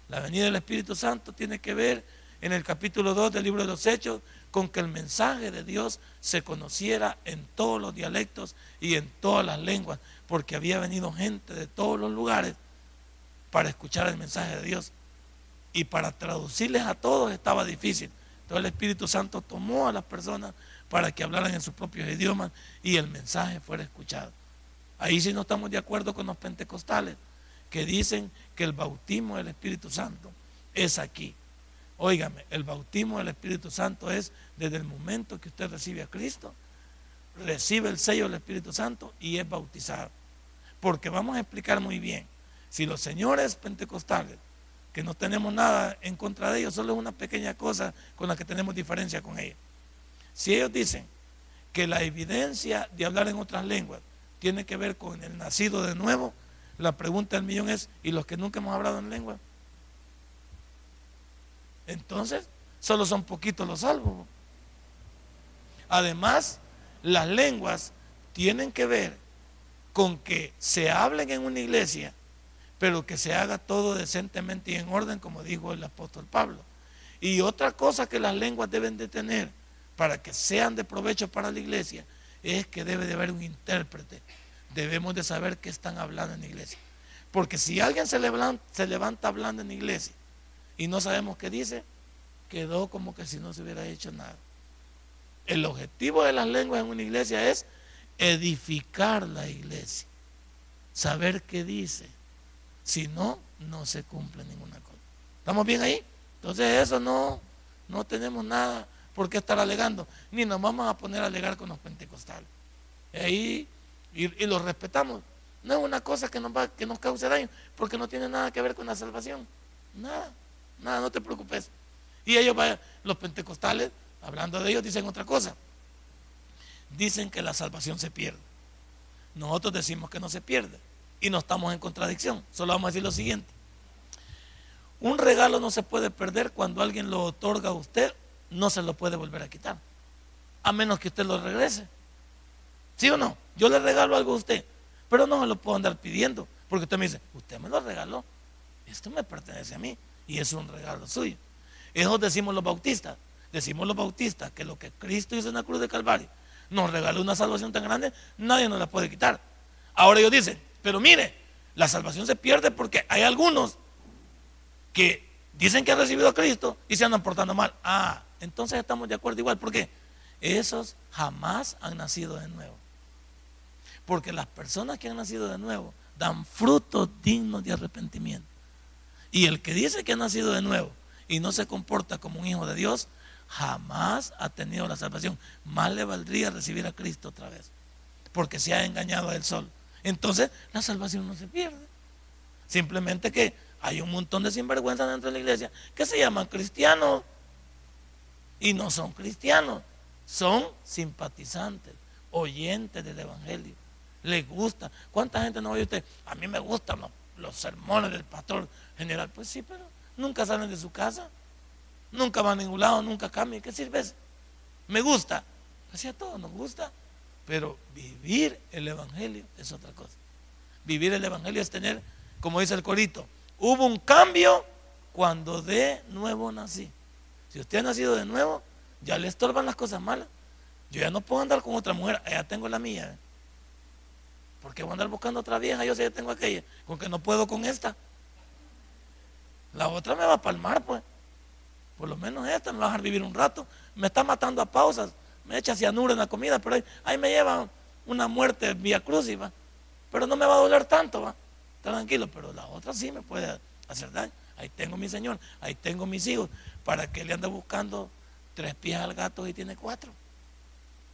La venida del Espíritu Santo tiene que ver en el capítulo 2 del libro de los Hechos con que el mensaje de Dios se conociera en todos los dialectos y en todas las lenguas, porque había venido gente de todos los lugares para escuchar el mensaje de Dios. Y para traducirles a todos estaba difícil. Entonces el Espíritu Santo tomó a las personas para que hablaran en sus propios idiomas y el mensaje fuera escuchado. Ahí sí no estamos de acuerdo con los pentecostales, que dicen que el bautismo del Espíritu Santo es aquí. Óigame, el bautismo del Espíritu Santo es desde el momento que usted recibe a Cristo, recibe el sello del Espíritu Santo y es bautizado. Porque vamos a explicar muy bien, si los señores pentecostales, que no tenemos nada en contra de ellos, solo es una pequeña cosa con la que tenemos diferencia con ellos. Si ellos dicen que la evidencia de hablar en otras lenguas tiene que ver con el nacido de nuevo, la pregunta del millón es, ¿y los que nunca hemos hablado en lengua? Entonces, solo son poquitos los salvos. Además, las lenguas tienen que ver con que se hablen en una iglesia, pero que se haga todo decentemente y en orden, como dijo el apóstol Pablo. Y otra cosa que las lenguas deben de tener para que sean de provecho para la iglesia es que debe de haber un intérprete. Debemos de saber qué están hablando en la iglesia. Porque si alguien se levanta, se levanta hablando en la iglesia y no sabemos qué dice, quedó como que si no se hubiera hecho nada. El objetivo de las lenguas en una iglesia es edificar la iglesia, saber qué dice. Si no, no se cumple ninguna cosa. ¿Estamos bien ahí? Entonces eso no, no tenemos nada por qué estar alegando, ni nos vamos a poner a alegar con los pentecostales. Ahí, y, y los respetamos. No es una cosa que nos, va, que nos cause daño, porque no tiene nada que ver con la salvación. Nada. Nada, no te preocupes. Y ellos, los pentecostales, hablando de ellos, dicen otra cosa. Dicen que la salvación se pierde. Nosotros decimos que no se pierde. Y no estamos en contradicción. Solo vamos a decir lo siguiente. Un regalo no se puede perder cuando alguien lo otorga a usted, no se lo puede volver a quitar. A menos que usted lo regrese. ¿Sí o no? Yo le regalo algo a usted, pero no me lo puedo andar pidiendo. Porque usted me dice, usted me lo regaló. Esto me pertenece a mí y es un regalo suyo. Eso decimos los bautistas. Decimos los bautistas que lo que Cristo hizo en la cruz de Calvario nos regaló una salvación tan grande, nadie nos la puede quitar. Ahora ellos dicen, pero mire, la salvación se pierde porque hay algunos que dicen que han recibido a Cristo y se andan portando mal. Ah, entonces estamos de acuerdo igual. ¿Por qué? Esos jamás han nacido de nuevo. Porque las personas que han nacido de nuevo dan frutos dignos de arrepentimiento. Y el que dice que ha nacido de nuevo y no se comporta como un hijo de Dios, jamás ha tenido la salvación. Más le valdría recibir a Cristo otra vez, porque se ha engañado a él solo. Entonces, la salvación no se pierde. Simplemente que hay un montón de sinvergüenzas dentro de la iglesia que se llaman cristianos y no son cristianos, son simpatizantes, oyentes del Evangelio. Les gusta. ¿Cuánta gente no oye usted? A mí me gustan los, los sermones del pastor general. Pues sí, pero nunca salen de su casa, nunca van a ningún lado, nunca cambian. ¿Qué sirve? Me gusta. Así a todos nos gusta. Pero vivir el Evangelio es otra cosa. Vivir el Evangelio es tener, como dice el corito, hubo un cambio cuando de nuevo nací. Si usted ha nacido de nuevo, ya le estorban las cosas malas. Yo ya no puedo andar con otra mujer, ya tengo la mía. ¿eh? ¿Por qué voy a andar buscando otra vieja? Yo sé ya tengo aquella, con que no puedo con esta. La otra me va a palmar, pues. Por lo menos esta me va a dejar vivir un rato. Me está matando a pausas. Me echa cianuro en la comida, pero ahí, me lleva una muerte vía cruz, ¿va? Pero no me va a doler tanto, ¿va? Tranquilo, pero la otra sí me puede hacer daño. Ahí tengo mi señor, ahí tengo mis hijos. ¿Para que le ande buscando tres pies al gato y tiene cuatro?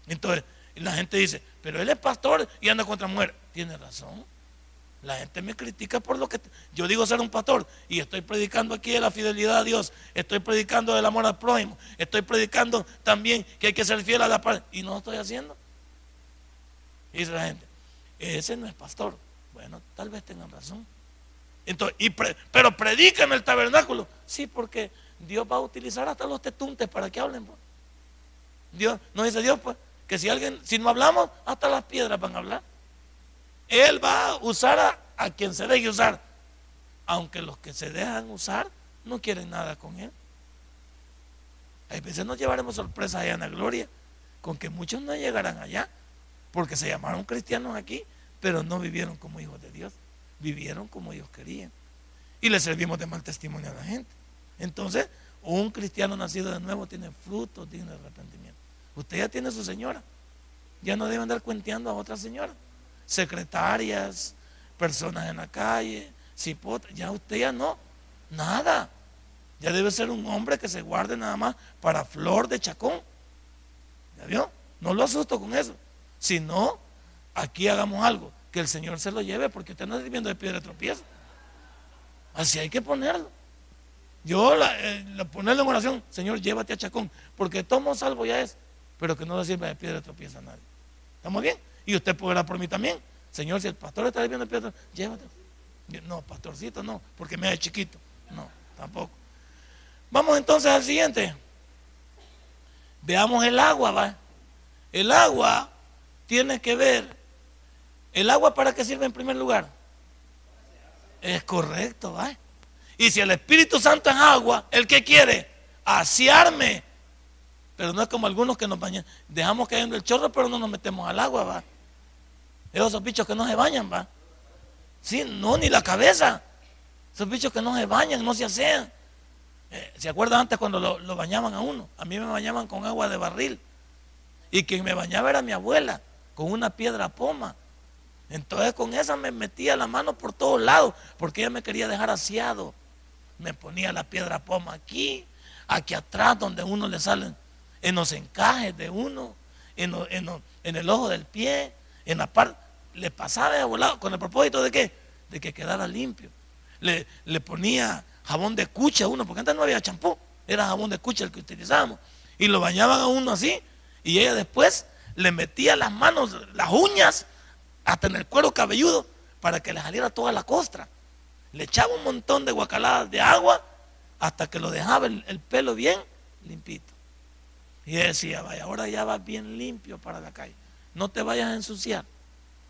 Entonces, la gente dice, pero él es pastor y anda contra mujer. Tiene razón. La gente me critica por lo que yo digo ser un pastor y estoy predicando aquí de la fidelidad a Dios, estoy predicando del amor al prójimo, estoy predicando también que hay que ser fiel a la paz y no lo estoy haciendo. Y dice la gente, ese no es pastor. Bueno, tal vez tengan razón. Entonces, pero predica en el tabernáculo. Sí, porque Dios va a utilizar hasta los tetuntes para que hablen. Pues. Dios, no dice Dios, pues, que si alguien, si no hablamos, hasta las piedras van a hablar. Él va a usar a, a quien se deje usar, aunque los que se dejan usar no quieren nada con él. A veces nos llevaremos sorpresas allá en la gloria, con que muchos no llegarán allá, porque se llamaron cristianos aquí, pero no vivieron como hijos de Dios, vivieron como ellos querían. Y le servimos de mal testimonio a la gente. Entonces, un cristiano nacido de nuevo tiene frutos dignos de arrepentimiento. Usted ya tiene su señora. Ya no debe andar cuenteando a otra señora. Secretarias, personas en la calle, cipotas. Ya usted ya no. Nada. Ya debe ser un hombre que se guarde nada más para flor de chacón. ¿Ya vio? No lo asusto con eso. Si no, aquí hagamos algo. Que el Señor se lo lleve porque usted no está viviendo de piedra de tropiezo. Así hay que ponerlo. Yo la, eh, en oración, Señor, llévate a Chacón, porque tomo salvo ya es, pero que no le sirva de piedra de tropiezo a nadie. ¿Estamos bien? Y usted puede por mí también. Señor, si el pastor está viviendo piedra, llévate. No, pastorcito, no, porque me da chiquito. No, tampoco. Vamos entonces al siguiente. Veamos el agua, ¿va? El agua tiene que ver. ¿El agua para qué sirve en primer lugar? Es correcto, ¿va? Y si el Espíritu Santo es agua, ¿el que quiere? Asearme. Pero no es como algunos que nos bañan. Dejamos cayendo el chorro, pero no nos metemos al agua, ¿va? Esos bichos que no se bañan, ¿va? Sí, no, ni la cabeza. Esos bichos que no se bañan, no se asean. Eh, ¿Se acuerdan antes cuando lo, bañaban a uno? A mí me bañaban con agua de barril. Y quien me bañaba era mi abuela, con una piedra poma. Entonces con esa me metía la mano por todos lados, porque ella me quería dejar aseado. Me ponía la piedra poma aquí, aquí atrás, donde uno le salen, en los encajes de uno, en, en, el ojo del pie, en la parte. Le pasaba de volado, con el propósito de qué? De que quedara limpio. Le, le ponía jabón de cucha a uno, porque antes no había champú, era jabón de cucha el que utilizábamos. Y lo bañaban a uno así, y ella después le metía las manos, las uñas, hasta en el cuero cabelludo, para que le saliera toda la costra. Le echaba un montón de guacaladas de agua hasta que lo dejaba el, pelo bien limpito. Y decía, vaya, ahora ya va bien limpio para la calle. No te vayas a ensuciar.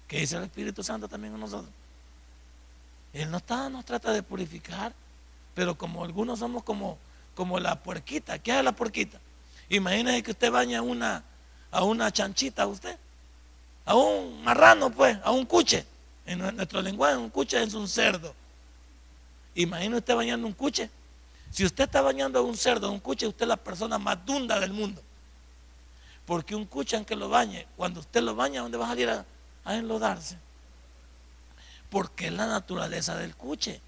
Que dice el Espíritu Santo también a nosotros. Él no está, nos trata de purificar. Pero como algunos somos como, como la puerquita, ¿qué es la puerquita? Imagínese que usted baña una, a una chanchita, usted, a un marrano, pues, a un cuche. En nuestro lenguaje, un cuche es un cerdo. Imagínese usted bañando un cuche. Si usted está bañando a un cerdo, a un cuche, usted es la persona más dunda del mundo. Porque un cuche, aunque lo bañe, cuando usted lo baña, ¿dónde va a salir a, enlodarse? Porque es la naturaleza del cuche.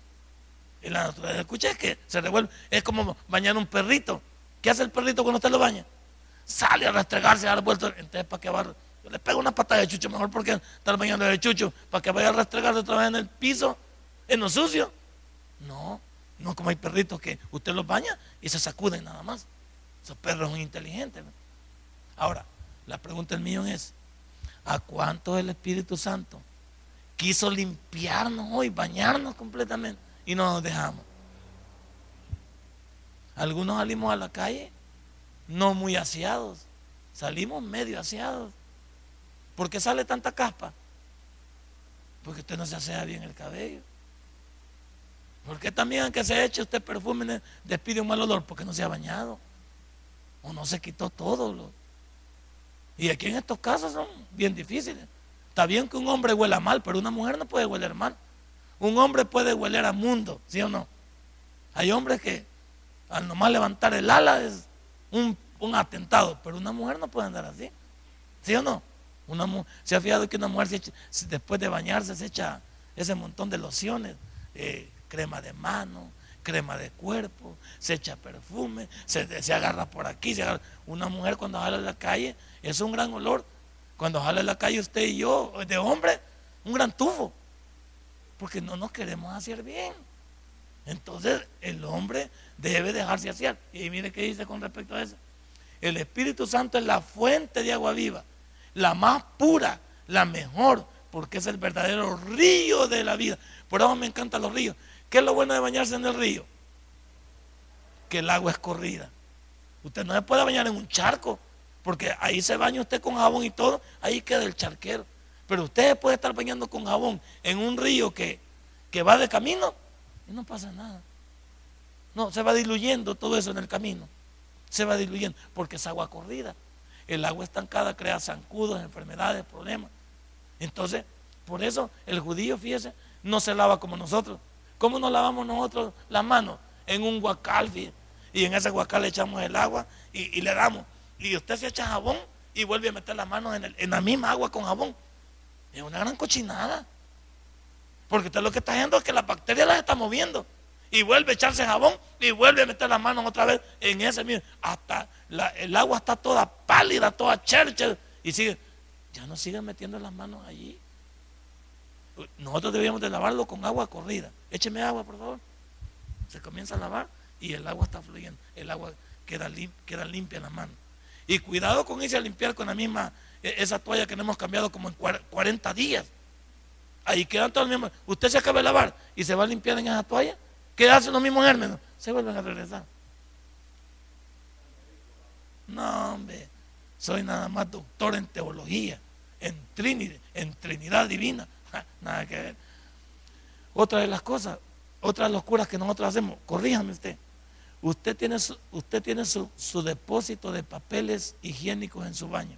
Y la naturaleza escucha es que se revuelve. Es como bañar un perrito. ¿Qué hace el perrito cuando usted lo baña? Sale a restregarse, a dar vueltas. Entonces, ¿para qué va? Yo le pego una patada de chucho, mejor porque estar bañando de chucho, para que vaya a restregarse otra vez en el piso, en lo sucio. No, no como hay perritos que usted los baña y se sacuden nada más. Esos perros son inteligentes. Ahora, la pregunta del millón es, ¿a cuánto el Espíritu Santo quiso limpiarnos hoy, bañarnos completamente? y no nos dejamos. Algunos salimos a la calle no muy aseados, salimos medio aseados. ¿Por qué sale tanta caspa? Porque usted no se asea bien el cabello. ¿Por qué también aunque se eche usted perfume despide un mal olor? Porque no se ha bañado. O no se quitó todo. Y aquí en estos casos son bien difíciles. Está bien que un hombre huela mal, pero una mujer no puede hueler mal. Un hombre puede hueler a mundo, ¿sí o no? Hay hombres que al nomás levantar el ala es un, atentado, pero una mujer no puede andar así, ¿sí o no? Una, se ha fijado que una mujer después de bañarse se echa ese montón de lociones, eh, crema de mano, crema de cuerpo, se echa perfume, se, se agarra por aquí, se una mujer cuando sale a la calle es un gran olor. Cuando sale a la calle usted y yo, de hombre, un gran tufo porque no nos queremos hacer bien. Entonces el hombre debe dejarse hacer. Y mire qué dice con respecto a eso. El Espíritu Santo es la fuente de agua viva, la más pura, la mejor, porque es el verdadero río de la vida. Por eso me encantan los ríos. ¿Qué es lo bueno de bañarse en el río? Que el agua es corrida. Usted no se puede bañar en un charco, Porque ahí se baña usted con jabón y todo, ahí queda el charquero. Pero usted puede estar bañando con jabón en un río que, que va de camino y no pasa nada. No, se va diluyendo todo eso en el camino. Se va diluyendo porque es agua corrida. El agua estancada crea zancudos, enfermedades, problemas. Entonces, por eso el judío, fíjese, no se lava como nosotros. ¿Cómo nos lavamos nosotros las manos? En un guacal, Y en ese guacal le echamos el agua y, le damos. Y usted se echa jabón y vuelve a meter las manos en, en la misma agua con jabón. Es una gran cochinada. Porque usted lo que está haciendo es que las bacterias las está moviendo. Y vuelve a echarse jabón y vuelve a meter las manos otra vez en ese mismo. Hasta el agua está toda pálida, toda chercha. Y sigue. Ya no sigan metiendo las manos allí. Nosotros debíamos de lavarlo con agua corrida. Écheme agua, por favor. Se comienza a lavar y el agua está fluyendo. El agua queda, queda limpia en la mano. Y cuidado con irse a limpiar con la misma, e, esa toalla que no hemos cambiado como en 40 días. Ahí quedan todos los mismos. Usted se acaba de lavar y se va a limpiar en esa toalla. ¿Qué hacen los mismos gérmenes? Se vuelven a regresar. No, hombre. Soy nada más doctor en teología, en Trinidad, en Trinidad Divina. Nada que ver. Otra de las cosas, otra de las locuras que nosotros hacemos, corríjame usted. Usted tiene, su, usted tiene su, depósito de papeles higiénicos en su baño.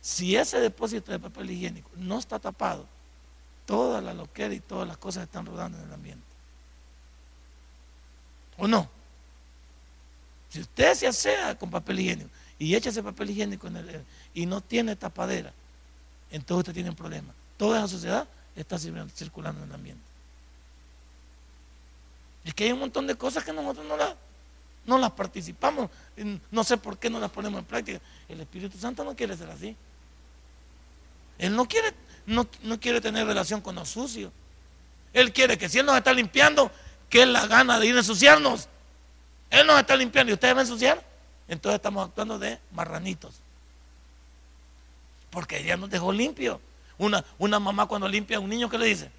Si ese depósito de papel higiénico no está tapado, toda la loquera y todas las cosas están rodando en el ambiente. ¿O no? Si usted se asea con papel higiénico y echa ese papel higiénico en el, y no tiene tapadera, entonces usted tiene un problema toda esa sociedad está circulando en el ambiente. Es que hay un montón de cosas que nosotros no las, participamos. No sé por qué no las ponemos en práctica. El Espíritu Santo no quiere ser así. Él no quiere, no, no quiere tener relación con los sucios. Él quiere que si Él nos está limpiando, que Él la gana de ir a ensuciarnos. Él nos está limpiando y usted va a ensuciar. Entonces estamos actuando de marranitos. Porque ella nos dejó limpio. Una, una mamá cuando limpia a un niño, ¿qué le dice?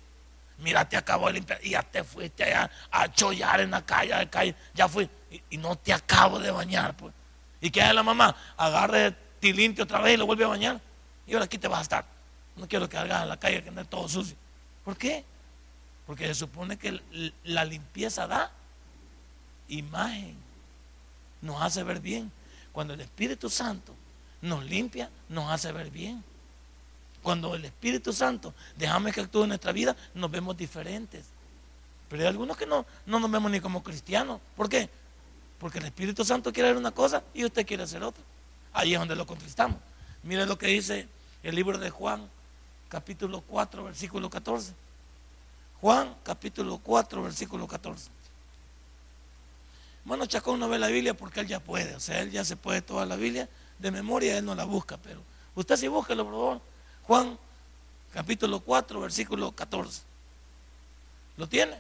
Mira, te acabo de limpiar y ya te fuiste allá a chollar en la calle, calle ya fui y, no te acabo de bañar. Pues. ¿Y qué hace la mamá? Agarre, te limpia otra vez y lo vuelve a bañar. Y ahora aquí te vas a estar. No quiero que hagas en la calle que ande todo sucio. ¿Por qué? Porque se supone que la limpieza da imagen, nos hace ver bien. Cuando el Espíritu Santo nos limpia, nos hace ver bien. Cuando el Espíritu Santo dejamos que actúe en nuestra vida, nos vemos diferentes. Pero hay algunos que no, no nos vemos ni como cristianos. ¿Por qué? Porque el Espíritu Santo quiere hacer una cosa y usted quiere hacer otra. Ahí es donde lo contristamos. Mire lo que dice el libro de Juan, capítulo 4, versículo 14. Juan, capítulo 4, versículo 14. Bueno, Chacón no ve la Biblia porque él ya puede. O sea, él ya se puede toda la Biblia de memoria, él no la busca. Pero usted sí búsquelo, por favor. Juan capítulo 4, versículo 14. ¿Lo tiene?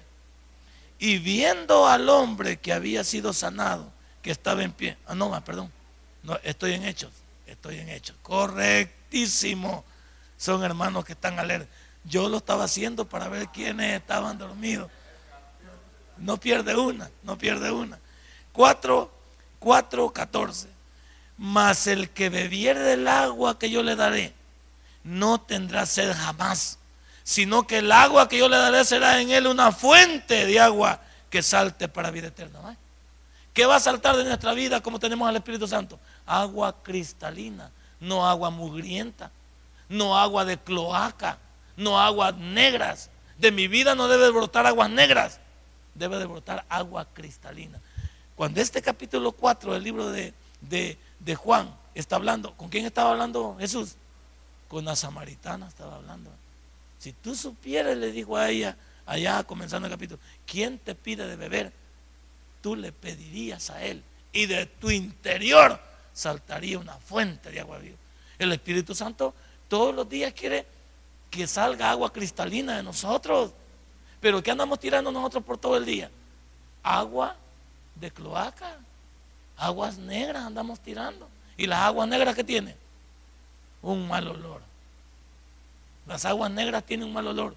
Y viendo al hombre que había sido sanado, que estaba en pie. Ah, no, perdón. No, estoy en hechos. Estoy en hechos. Correctísimo. Son hermanos que están alerta. Yo lo estaba haciendo para ver quiénes estaban dormidos. No pierde una, no pierde una. 4, 4, 14. Mas el que bebiere del agua que yo le daré no tendrá sed jamás, sino que el agua que yo le daré será en él una fuente de agua que salte para vida eterna. ¿Qué va a saltar de nuestra vida como tenemos al Espíritu Santo? Agua cristalina, no agua mugrienta, no agua de cloaca, no aguas negras. De mi vida no debe brotar aguas negras, debe de brotar agua cristalina. Cuando este capítulo 4 del libro de, de Juan está hablando, ¿con quién estaba hablando Jesús? Con la samaritana estaba hablando. Si tú supieras, le dijo a ella, allá comenzando el capítulo, ¿quién te pide de beber? Tú le pedirías a él y de tu interior saltaría una fuente de agua viva. El Espíritu Santo todos los días quiere que salga agua cristalina de nosotros. Pero ¿qué andamos tirando nosotros por todo el día? Agua de cloaca, aguas negras andamos tirando. ¿Y las aguas negras que tiene? Un mal olor. Las aguas negras tienen un mal olor.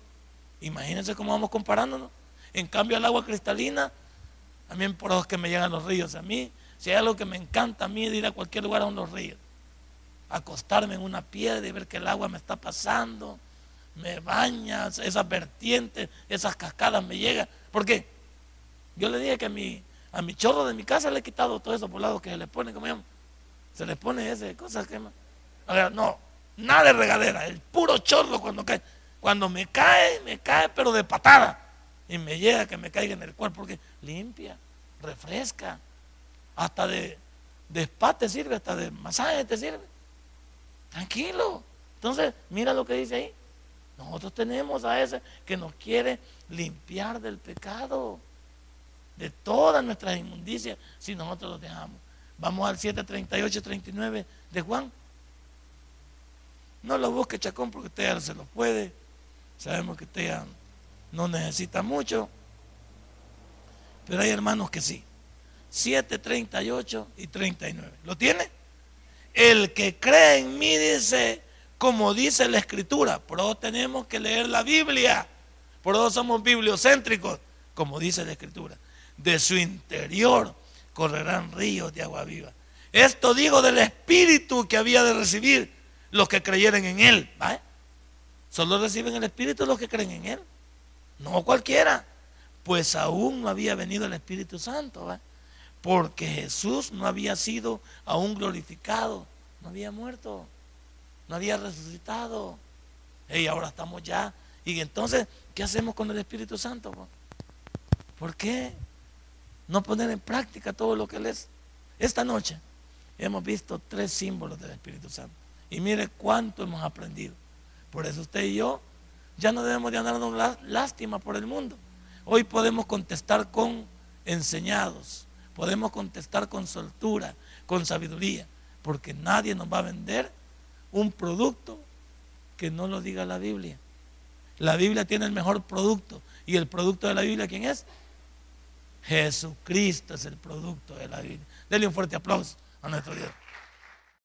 Imagínense cómo vamos comparándonos. En cambio, el agua cristalina, también por los que me llegan los ríos, a mí, Si hay algo que me encanta a mí de ir a cualquier lugar a unos ríos, acostarme en una piedra y ver que el agua me está pasando, me baña, esas vertientes, esas cascadas me llegan. ¿Por qué? Yo le dije que a mi, a mi chorro de mi casa le he quitado todo eso por lado que se le pone, ¿cómo llaman? Se le pone ese, cosas que... no, nada de regadera, el puro chorro cuando cae. Cuando me cae, me cae, pero de patada. Y me llega que me caiga en el cuerpo, porque limpia, refresca, hasta de, de te sirve, hasta de masaje te sirve. Tranquilo. Entonces, mira lo que dice ahí. Nosotros tenemos a ese que nos quiere limpiar del pecado, de todas nuestras inmundicias, si nosotros lo dejamos. Vamos al 738-39 de Juan. No lo busque, Chacón, porque usted ya se lo puede. Sabemos que usted ya no necesita mucho. Pero hay hermanos que sí. 7, 38 y 39. ¿Lo tiene? El que cree en mí dice, como dice la escritura, por eso tenemos que leer la Biblia. Por eso somos bibliocéntricos, como dice la escritura. De su interior correrán ríos de agua viva. Esto digo del Espíritu que había de recibir los que creyeran en Él. Solo reciben el Espíritu los que creen en Él. No cualquiera. Pues aún no había venido el Espíritu Santo. Porque Jesús no había sido aún glorificado. No había muerto. No había resucitado. Y ahora estamos ya. Y entonces, ¿qué hacemos con el Espíritu Santo? ¿Por qué no poner en práctica todo lo que Él es? Esta noche hemos visto tres símbolos del Espíritu Santo. Y mire cuánto hemos aprendido. Por eso usted y yo ya no debemos de andarnos lástima por el mundo. Hoy podemos contestar con enseñados, podemos contestar con soltura, con sabiduría, porque nadie nos va a vender un producto que no lo diga la Biblia. La Biblia tiene el mejor producto. ¿Y el producto de la Biblia quién es? Jesucristo es el producto de la Biblia. Dele un fuerte aplauso a nuestro Dios.